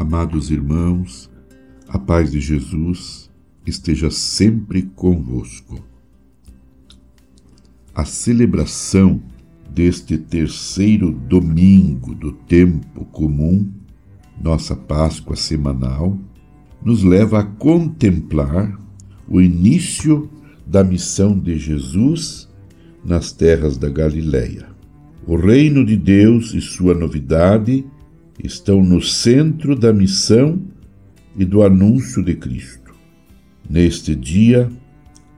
Amados irmãos, a paz de Jesus esteja sempre convosco. A celebração deste terceiro domingo do tempo comum, nossa Páscoa semanal, nos leva a contemplar o início da missão de Jesus nas terras da Galileia. O reino de Deus e sua novidade estão no centro da missão e do anúncio de Cristo. Neste dia,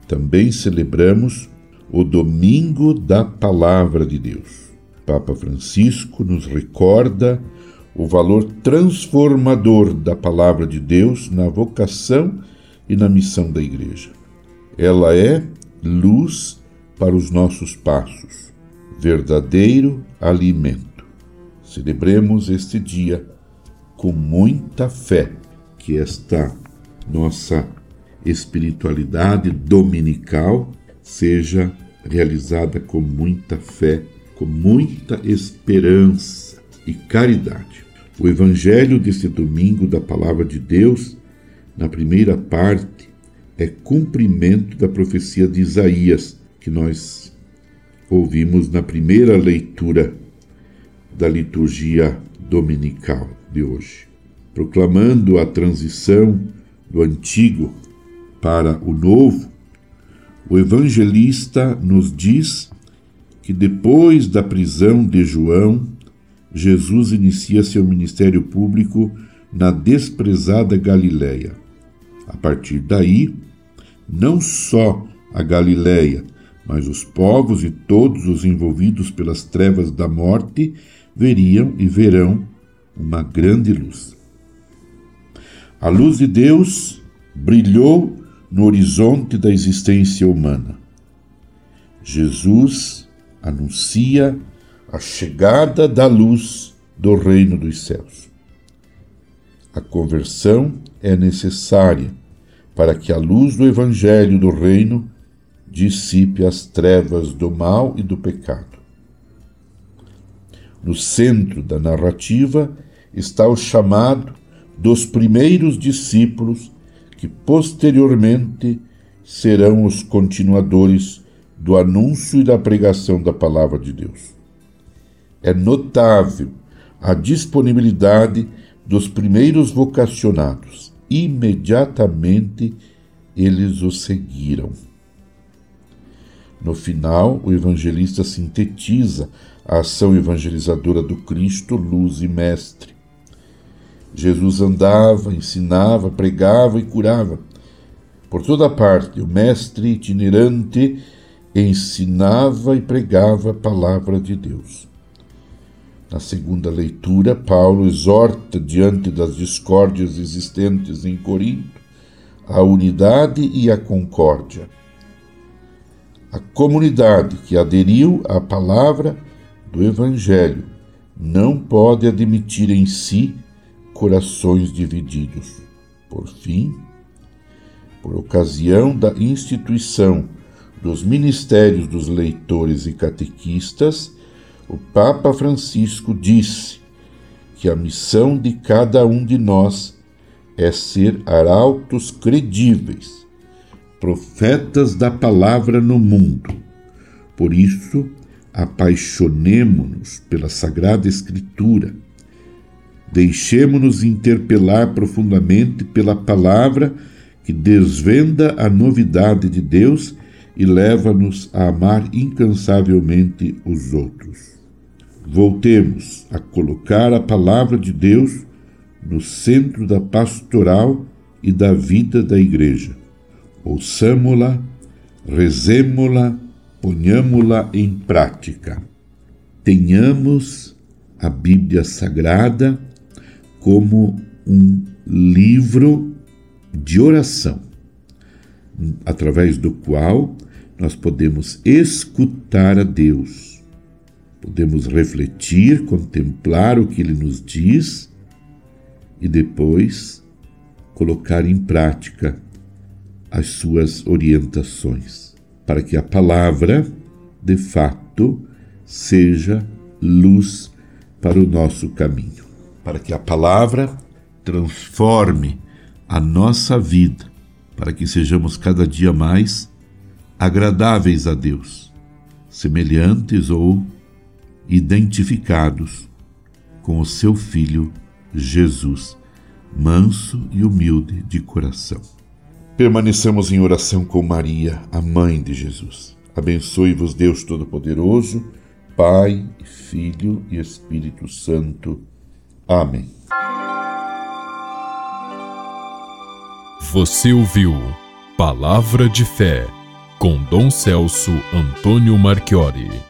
também celebramos o Domingo da Palavra de Deus. Papa Francisco nos recorda o valor transformador da Palavra de Deus na vocação e na missão da Igreja. Ela é luz para os nossos passos, verdadeiro alimento. Celebremos este dia com muita fé que esta nossa espiritualidade dominical seja realizada com muita fé, com muita esperança e caridade. O evangelho deste domingo da palavra de Deus, na primeira parte, é cumprimento da profecia de Isaías, que nós ouvimos na primeira leitura da liturgia dominical de hoje, proclamando a transição do antigo para o novo. O evangelista nos diz que depois da prisão de João, Jesus inicia seu ministério público na desprezada Galiléia. A partir daí, não só a Galiléia, mas os povos e todos os envolvidos pelas trevas da morte veriam e verão uma grande luz. A luz de Deus brilhou no horizonte da existência humana. Jesus anuncia a chegada da luz do reino dos céus. A conversão é necessária para que a luz do Evangelho do Reino dissipe as trevas do mal e do pecado. No centro da narrativa está o chamado dos primeiros discípulos que posteriormente serão os continuadores do anúncio e da pregação da palavra de Deus. É notável a disponibilidade dos primeiros vocacionados. Imediatamente eles o seguiram. No final, o evangelista sintetiza a ação evangelizadora do Cristo, luz e mestre. Jesus andava, ensinava, pregava e curava. Por toda parte, o mestre itinerante ensinava e pregava a palavra de Deus. Na segunda leitura, Paulo exorta, diante das discórdias existentes em Corinto, a unidade e a concórdia. A comunidade que aderiu à palavra do Evangelho não pode admitir em si corações divididos. Por fim, por ocasião da instituição dos ministérios dos leitores e catequistas, o Papa Francisco disse que a missão de cada um de nós é ser arautos credíveis profetas da palavra no mundo. Por isso, apaixonemo-nos pela Sagrada Escritura. Deixemo-nos interpelar profundamente pela palavra que desvenda a novidade de Deus e leva-nos a amar incansavelmente os outros. Voltemos a colocar a palavra de Deus no centro da pastoral e da vida da Igreja ouçamo-la, rezemo-la, ponhamo-la em prática. Tenhamos a Bíblia Sagrada como um livro de oração, através do qual nós podemos escutar a Deus, podemos refletir, contemplar o que Ele nos diz e depois colocar em prática as suas orientações, para que a palavra, de fato, seja luz para o nosso caminho, para que a palavra transforme a nossa vida para que sejamos cada dia mais agradáveis a Deus, semelhantes ou identificados com o seu Filho Jesus, manso e humilde de coração. Permaneçamos em oração com Maria, a mãe de Jesus. Abençoe-vos Deus Todo-Poderoso, Pai, Filho e Espírito Santo. Amém. Você ouviu Palavra de Fé com Dom Celso Antônio Marchiori.